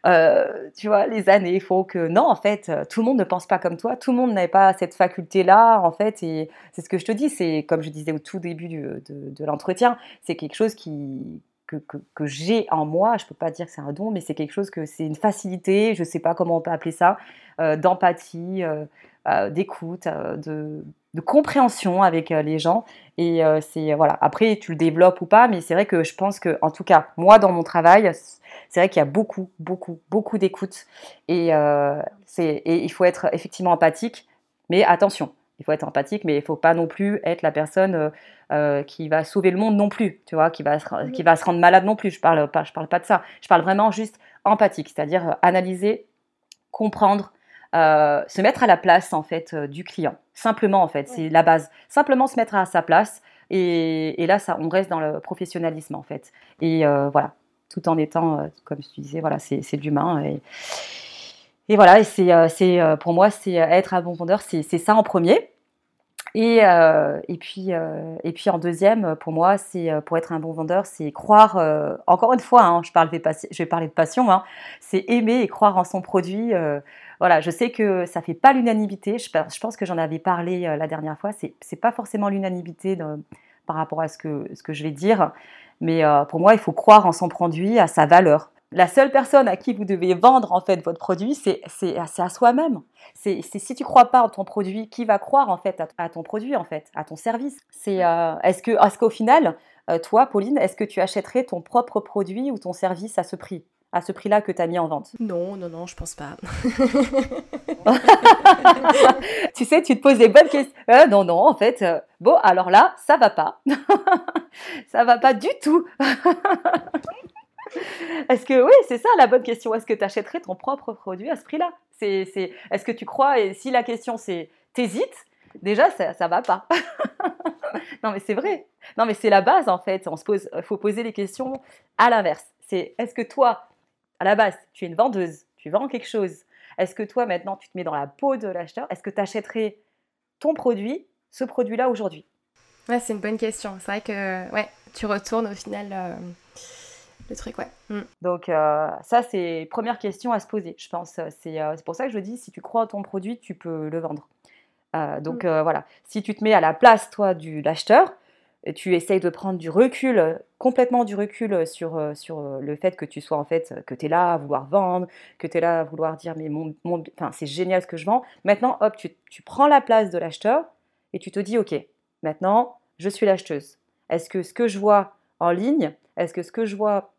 Euh, tu vois, les années font que non, en fait, tout le monde ne pense pas comme toi, tout le monde n'avait pas cette faculté-là, en fait, et c'est ce que je te dis, c'est comme je disais au tout début de, l'entretien, c'est quelque chose qui, que, que, j'ai en moi, je peux pas dire que c'est un don, mais c'est quelque chose que c'est une facilité, je sais pas comment on peut appeler ça, euh, d'empathie, euh, d'écoute, de, compréhension avec euh, les gens. Et euh, c'est voilà. Après, tu le développes ou pas, mais c'est vrai que je pense que, en tout cas, moi dans mon travail, c'est vrai qu'il y a beaucoup, beaucoup, beaucoup d'écoute. Et, euh, et il faut être effectivement empathique, mais attention. Il faut être empathique, mais il faut pas non plus être la personne qui va sauver le monde non plus, tu vois, qui va, se, qui va se rendre malade non plus. Je parle pas, je parle pas de ça. Je parle vraiment juste empathique, c'est-à-dire analyser, comprendre, euh, se mettre à la place en fait euh, du client. Simplement en fait, c'est la base. Simplement se mettre à sa place et, là ça, on reste dans le professionnalisme en fait. Et euh, voilà, tout en étant, comme je disais, voilà, c'est de l'humain. Et, et, voilà, c'est pour moi c'est être un bon vendeur, c'est ça en premier. Et, et, puis, et puis en deuxième, pour moi, c'est pour être un bon vendeur, c'est croire, encore une fois, hein, je, parle je vais parler de passion, hein, c'est aimer et croire en son produit, voilà, je sais que ça fait pas l'unanimité. Je, pense que j'en avais parlé euh, la dernière fois. C'est n'est pas forcément l'unanimité par rapport à ce que, je vais dire. Mais euh, pour moi, il faut croire en son produit, à sa valeur. La seule personne à qui vous devez vendre en fait votre produit, c'est à soi-même. C'est si tu crois pas en ton produit, qui va croire en fait à, ton produit en fait, à ton service? Euh, est-ce que est-ce qu'au final, toi, Pauline, est-ce que tu achèterais ton propre produit ou ton service à ce prix? À ce prix-là que tu as mis en vente Non, non, non, je pense pas. tu sais, tu te poses des bonnes questions. Euh, non, non, en fait, euh, bon, alors là, ça va pas. ça va pas du tout. Est-ce que, oui, c'est ça la bonne question. Est-ce que tu achèterais ton propre produit à ce prix-là? C'est, c'est, Est-ce que tu crois, et si la question c'est t'hésites, déjà, ça, ça va pas. non, mais c'est vrai. Non, mais c'est la base, en fait. On se pose, faut poser les questions à l'inverse. C'est est-ce que toi, à la base, tu es une vendeuse, tu vends quelque chose. Est-ce que toi, maintenant, tu te mets dans la peau de l'acheteur? Est-ce que tu achèterais ton produit, ce produit-là aujourd'hui? Ouais, c'est une bonne question. C'est vrai que ouais, tu retournes au final euh, le truc, ouais. Mm. Donc, euh, ça, c'est première question à se poser, je pense. C'est euh, pour ça que je dis, si tu crois en ton produit, tu peux le vendre. donc, mm. voilà. Si tu te mets à la place, toi, de l'acheteur, tu essayes de prendre du recul, complètement du recul sur, euh, sur euh, le fait que tu sois en fait, que tu es là à vouloir vendre, que tu es là à vouloir dire mais mon, enfin, c'est génial ce que je vends. Maintenant, hop, tu, tu prends la place de l'acheteur et tu te dis ok, maintenant je suis l'acheteuse. Est-ce que ce que je vois en ligne, est-ce que ce que je vois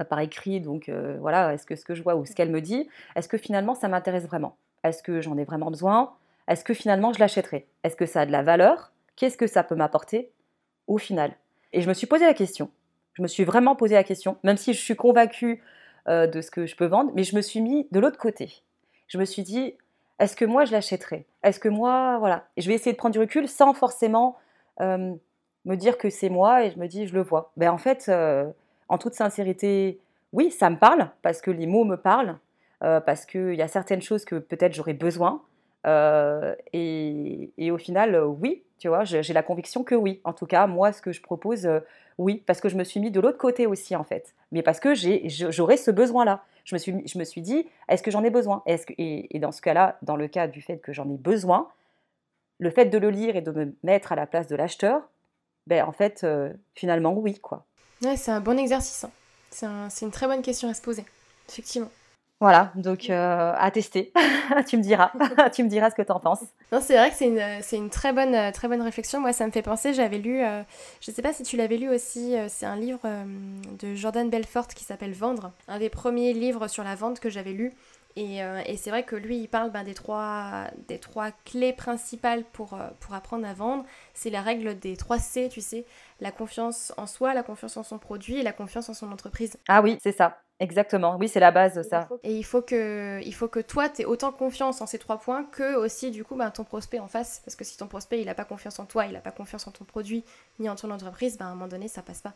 euh, par écrit, donc voilà, est-ce que ce que je vois ou ce qu'elle me dit, est-ce que finalement ça m'intéresse vraiment? Est-ce que j'en ai vraiment besoin? Est-ce que finalement je l'achèterai? Est-ce que ça a de la valeur? Qu'est-ce que ça peut m'apporter? Au final Et je me suis posé la question. Je me suis vraiment posé la question, même si je suis convaincue euh, de ce que je peux vendre, mais je me suis mis de l'autre côté. Je me suis dit, est-ce que moi je l'achèterais? Est-ce que moi, voilà. Et je vais essayer de prendre du recul sans forcément euh, me dire que c'est moi et je me dis, je le vois. Ben, en fait, euh, en toute sincérité, oui, ça me parle parce que les mots me parlent, parce qu'il y a certaines choses que peut-être j'aurais besoin. Et, au final, oui, tu vois, j'ai la conviction que oui. En tout cas, moi, ce que je propose, oui, parce que je me suis mis de l'autre côté aussi, en fait. Mais parce que j'aurais ce besoin-là je me suis, je me suis dit, est-ce que j'en ai besoin? Est-ce que, et, dans ce cas-là, dans le cas du fait que j'en ai besoin, le fait de le lire et de me mettre à la place de l'acheteur, ben en fait, euh, finalement, oui, quoi. Ouais, c'est un bon exercice. Hein. C'est, c'est une très bonne question à se poser, effectivement. Voilà, donc euh, à tester. tu me diras, tu me diras ce que tu en penses. Non, c'est vrai que c'est une, c'est une très bonne, euh, très bonne réflexion. Moi, ça me fait penser, j'avais lu, euh, je ne sais pas si tu l'avais lu aussi, c'est un livre de Jordan Belfort qui s'appelle Vendre, un des premiers livres sur la vente que j'avais lu. Et, et c'est vrai que lui, il parle ben, des, trois, des trois clés principales pour, pour apprendre à vendre. C'est la règle des trois C, tu sais, la confiance en soi, la confiance en son produit et la confiance en son entreprise. Ah oui, c'est ça. Exactement, oui, c'est la base de ça. Et il faut que, il faut que toi, tu aies autant confiance en ces trois points que aussi, du coup, ben, ton prospect en face. Parce que si ton prospect, il n'a pas confiance en toi, il n'a pas confiance en ton produit, ni en ton entreprise, ben, à un moment donné, ça passe pas.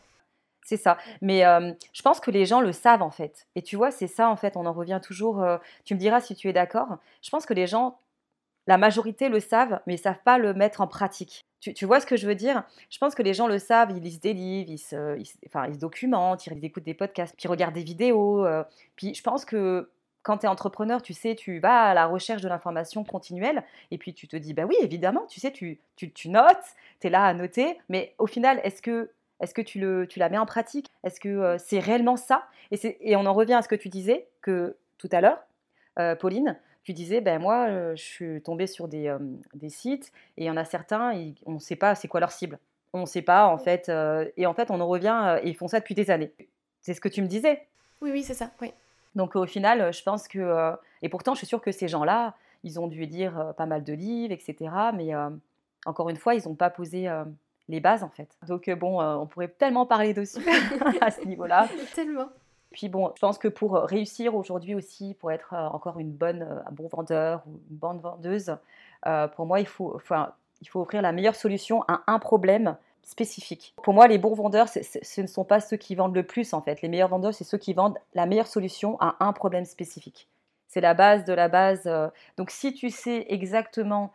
C'est ça. Mais euh, je pense que les gens le savent, en fait. Et tu vois, c'est ça, en fait, on en revient toujours. Euh, tu me diras si tu es d'accord. Je pense que les gens, la majorité le savent, mais ils ne savent pas le mettre en pratique. Tu, vois ce que je veux dire? Je pense que les gens le savent, ils lisent des livres, ils se, enfin, ils documentent, ils écoutent des podcasts, puis ils regardent des vidéos. Euh, puis je pense que quand tu es entrepreneur, tu sais, tu vas à la recherche de l'information continuelle et puis tu te dis, bah oui, évidemment, tu sais, tu, tu, notes, tu es là à noter, mais au final, est-ce que, est que tu, le, tu la mets en pratique? Est-ce que euh, c'est réellement ça? Et, et on en revient à ce que tu disais que tout à l'heure, euh, Pauline, tu disais, ben moi, je suis tombée sur des, des sites et il y en a certains, on ne sait pas c'est quoi leur cible. On ne sait pas, en fait. et en fait, on en revient et ils font ça depuis des années. C'est ce que tu me disais. Oui, oui, c'est ça. Oui. Donc au final, je pense que. et pourtant, je suis sûre que ces gens-là, ils ont dû lire pas mal de livres, etc. Mais encore une fois, ils n'ont pas posé les bases, en fait. Donc bon, on pourrait tellement parler dessus à ce niveau-là. Tellement. Puis bon, je pense que pour euh, réussir aujourd'hui aussi, pour être euh, encore une bonne, euh, un bon vendeur ou une bonne vendeuse, pour moi, il faut, enfin, il faut offrir la meilleure solution à un problème spécifique. Pour moi, les bons vendeurs, ce ne sont pas ceux qui vendent le plus en fait. Les meilleurs vendeurs, c'est ceux qui vendent la meilleure solution à un problème spécifique. C'est la base de la base. Donc si tu sais exactement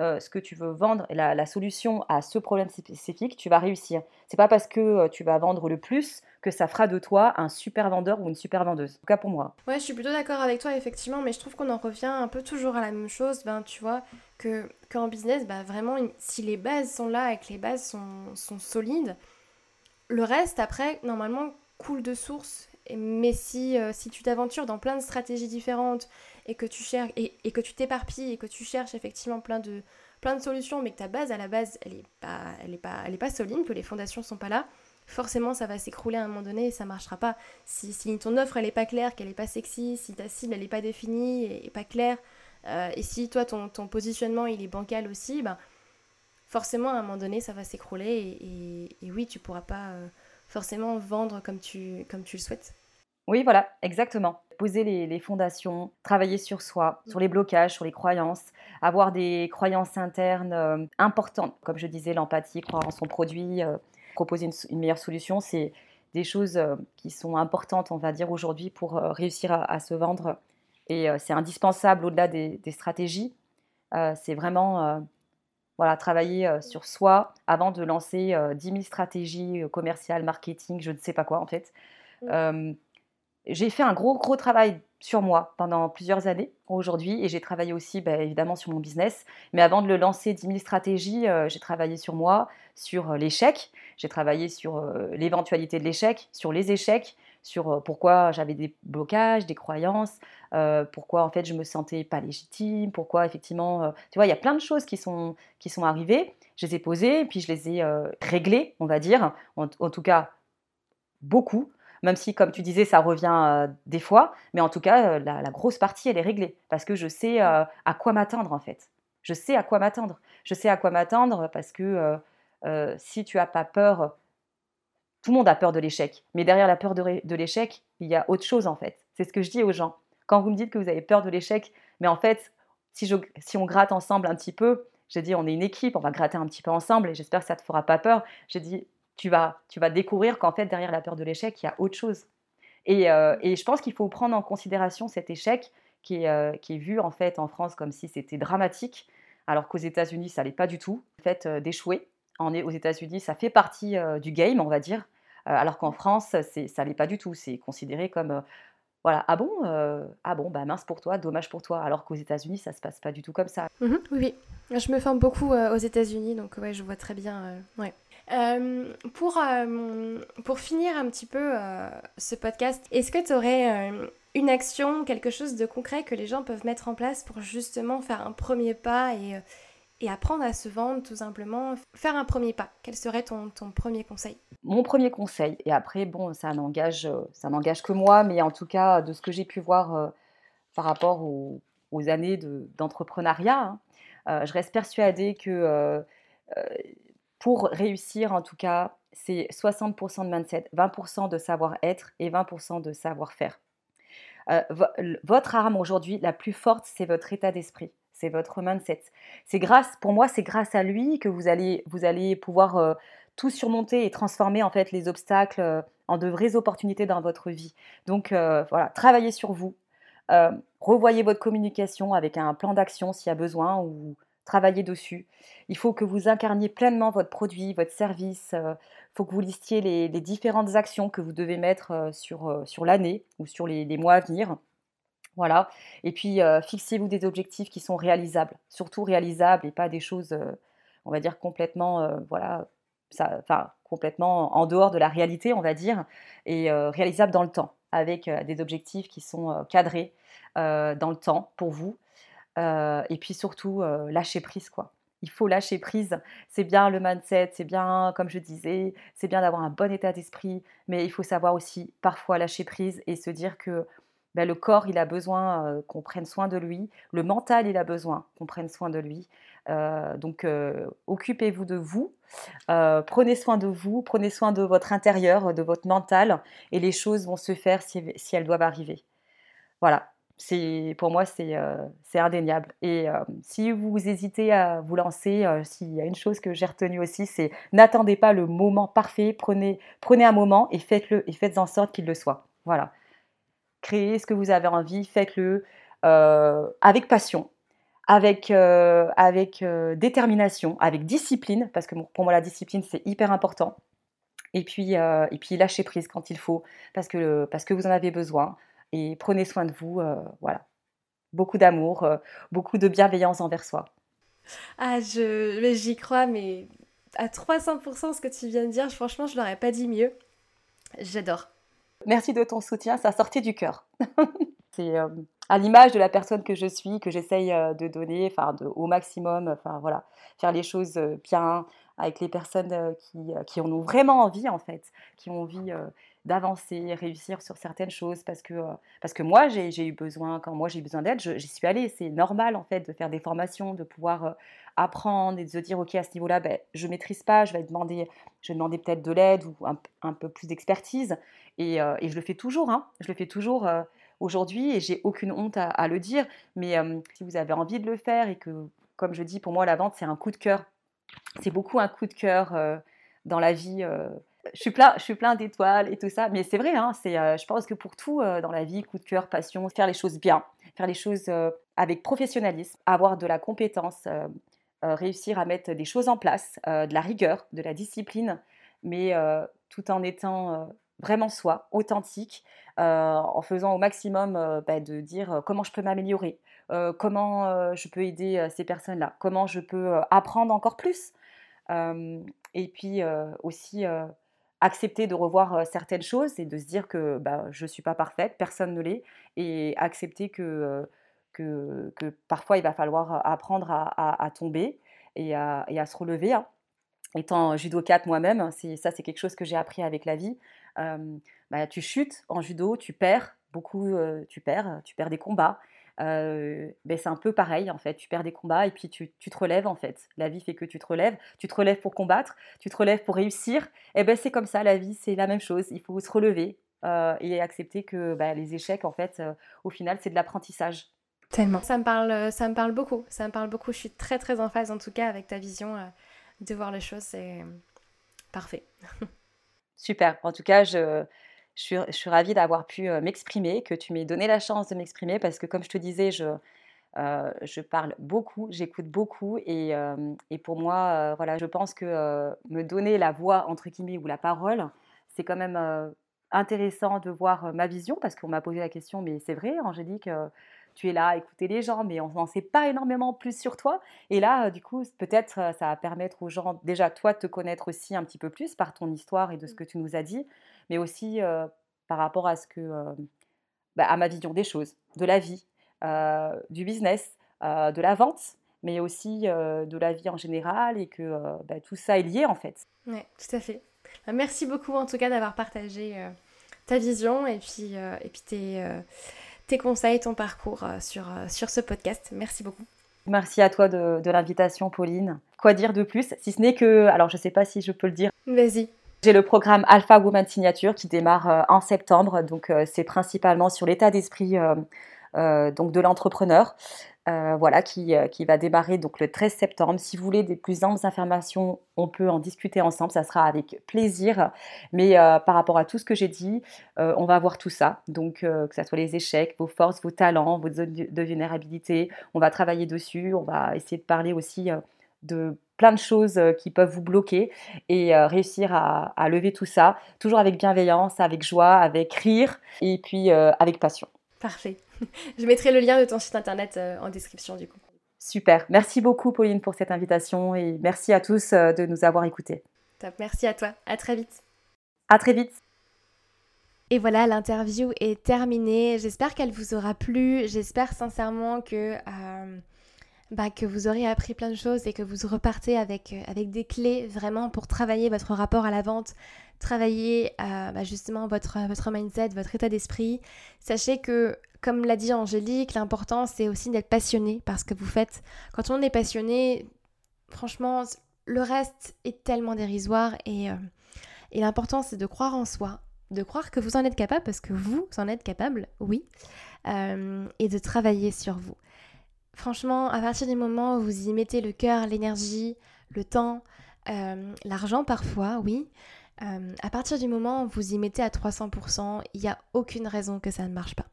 euh, ce que tu veux vendre, la, la, solution à ce problème spécifique, tu vas réussir. C'est pas parce que euh, tu vas vendre le plus que ça fera de toi un super vendeur ou une super vendeuse. En tout cas pour moi. Ouais, je suis plutôt d'accord avec toi effectivement, mais je trouve qu'on en revient un peu toujours à la même chose. Ben tu vois que qu'en business, bah vraiment, si les bases sont là et que les bases sont, sont solides, le reste après normalement coule de source. Mais si, euh, si tu t'aventures dans plein de stratégies différentes et que tu cherches et, que tu t'éparpilles et que tu cherches effectivement plein de, plein de solutions, mais que ta base à la base elle est pas, elle est pas, elle est pas solide, que les fondations sont pas là, forcément ça va s'écrouler à un moment donné et ça marchera pas. Si, si ton offre elle est pas claire, qu'elle est pas sexy, si ta cible elle est pas définie et, pas claire, euh, et si toi ton, ton, positionnement il est bancal aussi, ben forcément à un moment donné ça va s'écrouler et, oui tu pourras pas euh, forcément vendre comme tu, comme tu le souhaites. Oui, voilà, exactement. Poser les, fondations, travailler sur soi, sur les blocages, sur les croyances, avoir des croyances internes euh, importantes, comme je disais, l'empathie, croire en son produit, euh, proposer une, meilleure solution, c'est des choses euh, qui sont importantes, on va dire, aujourd'hui pour réussir à, se vendre. Et c'est indispensable au-delà des, stratégies. c'est vraiment voilà, travailler sur soi avant de lancer 10 000 stratégies commerciales, marketing, je ne sais pas quoi en fait. J'ai fait un gros, gros travail sur moi pendant plusieurs années aujourd'hui et j'ai travaillé aussi bah, évidemment sur mon business. Mais avant de le lancer 10 000 stratégies, euh, j'ai travaillé sur moi, sur euh, l'échec, j'ai travaillé sur euh, l'éventualité de l'échec, sur les échecs, sur pourquoi j'avais des blocages, des croyances, pourquoi en fait je me sentais pas légitime, pourquoi effectivement, tu vois, il y a plein de choses qui sont, qui sont arrivées. Je les ai posées, puis je les ai réglées, on va dire, en tout cas beaucoup même si, comme tu disais, ça revient euh, des fois, mais en tout cas, euh, la, grosse partie, elle est réglée, parce que je sais euh, à quoi m'attendre, en fait. Je sais à quoi m'attendre. Je sais à quoi m'attendre parce que si tu n'as pas peur, tout le monde a peur de l'échec, mais derrière la peur de, de l'échec, il y a autre chose, en fait. C'est ce que je dis aux gens. Quand vous me dites que vous avez peur de l'échec, mais en fait, si, si on gratte ensemble un petit peu, j'ai dit, on est une équipe, on va gratter un petit peu ensemble et j'espère que ça ne te fera pas peur. J'ai dit, tu vas, tu vas découvrir qu'en fait, derrière la peur de l'échec, il y a autre chose. Et, euh, et je pense qu'il faut prendre en considération cet échec qui est, euh, qui est, vu en fait en France comme si c'était dramatique, alors qu'aux États-Unis, ça l'est pas du tout. Le fait euh, d'échouer aux États-Unis, ça fait partie du game, on va dire, alors qu'en France, ça l'est pas du tout. C'est considéré comme voilà, ah bon, ah bon, bah mince pour toi, dommage pour toi, alors qu'aux États-Unis, ça se passe pas du tout comme ça. Mmh oui, oui, je me forme beaucoup aux États-Unis, donc ouais, je vois très bien. ouais. Euh, pour, euh, pour finir un petit peu euh, ce podcast, est-ce que tu aurais une action, quelque chose de concret que les gens peuvent mettre en place pour justement faire un premier pas et, et apprendre à se vendre tout simplement Faire un premier pas, quel serait ton, ton premier conseil? Mon premier conseil, et après, bon, ça n'engage, ça que moi, mais en tout cas, de ce que j'ai pu voir par rapport aux, années d'entrepreneuriat, hein, je reste persuadée que pour réussir, en tout cas, c'est 60% de mindset, 20% de savoir-être et 20% de savoir-faire. Euh, votre arme aujourd'hui, la plus forte, c'est votre état d'esprit, c'est votre mindset. C'est grâce, pour moi, c'est grâce à lui que vous allez, vous allez pouvoir euh, tout surmonter et transformer en fait les obstacles euh, en de vraies opportunités dans votre vie. Donc voilà, travaillez sur vous, revoyez votre communication avec un plan d'action s'il y a besoin ou travailler dessus. Il faut que vous incarniez pleinement votre produit, votre service. Il euh, faut que vous listiez les, différentes actions que vous devez mettre euh, sur, euh, sur l'année ou sur les, mois à venir. Voilà. Et puis, fixez-vous des objectifs qui sont réalisables, surtout réalisables et pas des choses, on va dire, complètement, voilà, enfin, complètement en dehors de la réalité, on va dire, et réalisables dans le temps, avec des objectifs qui sont cadrés dans le temps pour vous euh, et puis surtout, euh, lâcher prise, quoi. Il faut lâcher prise. C'est bien le mindset, c'est bien, comme je disais, c'est bien d'avoir un bon état d'esprit, mais il faut savoir aussi parfois lâcher prise et se dire que ben, le corps, il a besoin euh, qu'on prenne soin de lui, le mental, il a besoin qu'on prenne soin de lui. donc, occupez-vous de vous, prenez soin de vous, prenez soin de votre intérieur, de votre mental, et les choses vont se faire si elles doivent arriver. Voilà, pour moi c'est euh, indéniable. Et euh, si vous hésitez à vous lancer, euh, s'il y a une chose que j'ai retenue aussi, c'est n'attendez pas le moment parfait, prenez, prenez un moment et faites-le et faites en sorte qu'il le soit. Voilà. Créez ce que vous avez envie, faites-le avec passion, avec, avec détermination, avec discipline, parce que pour moi la discipline c'est hyper important. Et puis, et puis lâchez prise quand il faut, parce que, parce que vous en avez besoin et prenez soin de vous. Euh, voilà. Beaucoup d'amour, euh, beaucoup de bienveillance envers soi. Ah, je, j'y crois, mais à 300% ce que tu viens de dire, franchement, je l'aurais pas dit mieux. J'adore. Merci de ton soutien, ça sortait du cœur. C'est euh, à l'image de la personne que je suis, que j'essaye de donner, enfin, au maximum, enfin voilà, faire les choses bien avec les personnes qui, qui en ont vraiment envie en fait, qui ont envie d'avancer, réussir sur certaines choses parce que, parce que moi, j'ai eu besoin, quand moi j'ai eu besoin d'aide, j'y suis allée. C'est normal en fait de faire des formations, de pouvoir apprendre et de se dire, ok, à ce niveau-là, ben, je ne maîtrise pas, je vais demander, peut-être de l'aide ou un, peu plus d'expertise. Et, et, je le fais toujours, hein, je le fais toujours aujourd'hui et j'ai aucune honte à, le dire. Mais si vous avez envie de le faire et que, comme je dis, pour moi, la vente, c'est un coup de cœur. C'est beaucoup un coup de cœur dans la vie je suis plein, je suis plein d'étoiles et tout ça, mais c'est vrai, hein, c'est, euh, je pense que pour tout euh, dans la vie, coup de cœur, passion, faire les choses bien, faire les choses euh, avec professionnalisme, avoir de la compétence, réussir à mettre des choses en place, de la rigueur, de la discipline, mais tout en étant vraiment soi, authentique, en faisant au maximum bah, de dire comment je peux m'améliorer, comment je peux aider ces personnes-là, comment je peux apprendre encore plus. et puis aussi accepter de revoir certaines choses et de se dire que bah, je ne suis pas parfaite, personne ne l'est, et accepter que, que, que, parfois il va falloir apprendre à, tomber et à, et à, se relever. Hein. Étant judocate moi-même, ça c'est quelque chose que j'ai appris avec la vie. Bah, tu chutes en judo, tu perds, beaucoup tu perds, tu perds des combats. Euh, c'est un peu pareil en fait. Tu perds des combats et puis tu, tu, te relèves en fait. La vie fait que tu te relèves. Tu te relèves pour combattre, tu te relèves pour réussir. Et ben c'est comme ça, la vie c'est la même chose. Il faut se relever et accepter que bah, les échecs en fait, au final c'est de l'apprentissage. Tellement. Ça me parle, ça me parle beaucoup. Ça me parle beaucoup. Je suis très très en phase en tout cas avec ta vision de voir les choses. C'est parfait. Super. En tout cas, je, je suis, ravie d'avoir pu m'exprimer, que tu m'aies donné la chance de m'exprimer parce que comme je te disais, je, je parle beaucoup, j'écoute beaucoup et, et, pour moi, voilà, je pense que me donner la voix entre guillemets ou la parole, c'est quand même intéressant de voir ma vision parce qu'on m'a posé la question, mais c'est vrai, Angélique, tu es là à écouter les gens, mais on n'en sait pas énormément plus sur toi. Et là, du coup, peut-être ça va permettre aux gens, déjà, toi, de te connaître aussi un petit peu plus par ton histoire et de ce mmh. que tu nous as dit, mais aussi par rapport à ce que, bah, à ma vision des choses, de la vie, du business, de la vente, mais aussi de la vie en général et que bah, tout ça est lié en fait. Oui, tout à fait. Bah, merci beaucoup en tout cas d'avoir partagé ta vision et puis, et puis tes tes conseils, ton parcours euh, sur, euh, sur ce podcast. Merci beaucoup. Merci à toi de, de l'invitation, Pauline. Quoi dire de plus Si ce n'est que, alors je ne sais pas si je peux le dire. Vas-y. J'ai le programme Alpha Woman Signature qui démarre euh, en septembre. Donc c'est principalement sur l'état d'esprit donc de l'entrepreneur. Euh, voilà, qui, euh, qui, va démarrer donc le 13 septembre. Si vous voulez des plus amples informations, on peut en discuter ensemble, ça sera avec plaisir. Mais euh, par rapport à tout ce que j'ai dit, on va voir tout ça. Donc que ce soit les échecs, vos forces, vos talents, vos zones de vulnérabilité, on va travailler dessus. On va essayer de parler aussi de plein de choses qui peuvent vous bloquer et réussir à, lever tout ça, toujours avec bienveillance, avec joie, avec rire et puis avec passion. Parfait. Je mettrai le lien de ton site internet euh, en description du coup. Super. Merci beaucoup Pauline pour cette invitation et merci à tous euh, de nous avoir écoutés. Top. Merci à toi. À très vite. À très vite. Et voilà, l'interview est terminée. J'espère qu'elle vous aura plu. J'espère sincèrement que, euh, bah, que vous aurez appris plein de choses et que vous repartez avec, avec des clés vraiment pour travailler votre rapport à la vente, travailler bah, justement votre, votre mindset, votre état d'esprit. Sachez que comme l'a dit Angélique, l'important c'est aussi d'être passionné par ce que vous faites. Quand on est passionné, franchement, le reste est tellement dérisoire et, euh, et l'important c'est de croire en soi, de croire que vous en êtes capable parce que vous en êtes capable, oui, euh, et de travailler sur vous. Franchement, à partir du moment où vous y mettez le cœur, l'énergie, le temps, euh, l'argent parfois, oui, à partir du moment où vous y mettez à 300%, il n'y a aucune raison que ça ne marche pas.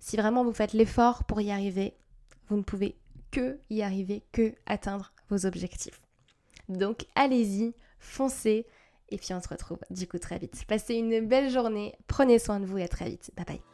Si vraiment vous faites l'effort pour y arriver, vous ne pouvez que y arriver, que atteindre vos objectifs. Donc allez-y, foncez, et puis on se retrouve du coup très vite. Passez une belle journée, prenez soin de vous et à très vite. Bye bye.